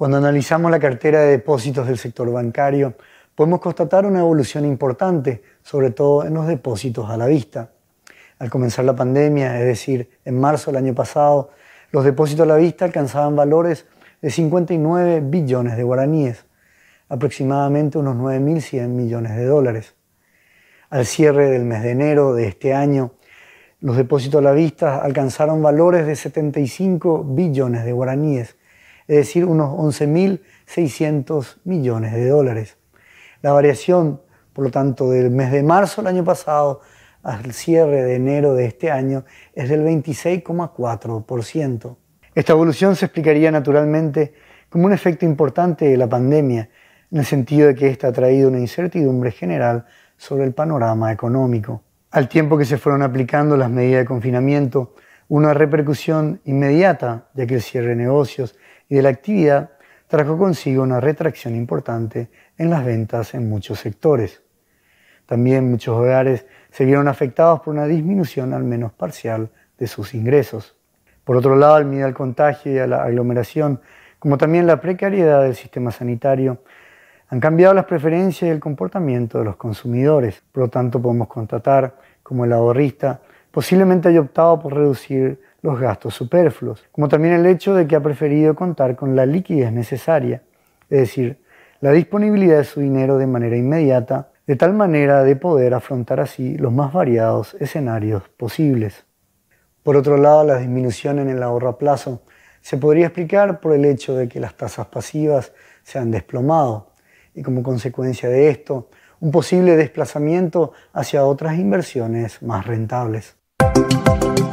Cuando analizamos la cartera de depósitos del sector bancario, podemos constatar una evolución importante, sobre todo en los depósitos a la vista. Al comenzar la pandemia, es decir, en marzo del año pasado, los depósitos a la vista alcanzaban valores de 59 billones de guaraníes, aproximadamente unos 9.100 millones de dólares. Al cierre del mes de enero de este año, los depósitos a la vista alcanzaron valores de 75 billones de guaraníes, es decir, unos 11.600 millones de dólares. La variación, por lo tanto, del mes de marzo del año pasado al cierre de enero de este año es del 26,4%. Esta evolución se explicaría naturalmente como un efecto importante de la pandemia, en el sentido de que ésta ha traído una incertidumbre general sobre el panorama económico. Al tiempo que se fueron aplicando las medidas de confinamiento, una repercusión inmediata, ya que el cierre de negocios y de la actividad trajo consigo una retracción importante en las ventas en muchos sectores. También muchos hogares se vieron afectados por una disminución al menos parcial de sus ingresos. Por otro lado, el miedo al contagio y a la aglomeración, como también la precariedad del sistema sanitario, han cambiado las preferencias y el comportamiento de los consumidores. Por lo tanto, podemos constatar como el ahorrista posiblemente haya optado por reducir los gastos superfluos, como también el hecho de que ha preferido contar con la liquidez necesaria, es decir, la disponibilidad de su dinero de manera inmediata, de tal manera de poder afrontar así los más variados escenarios posibles. Por otro lado, la disminución en el ahorro a plazo se podría explicar por el hecho de que las tasas pasivas se han desplomado y como consecuencia de esto, un posible desplazamiento hacia otras inversiones más rentables. you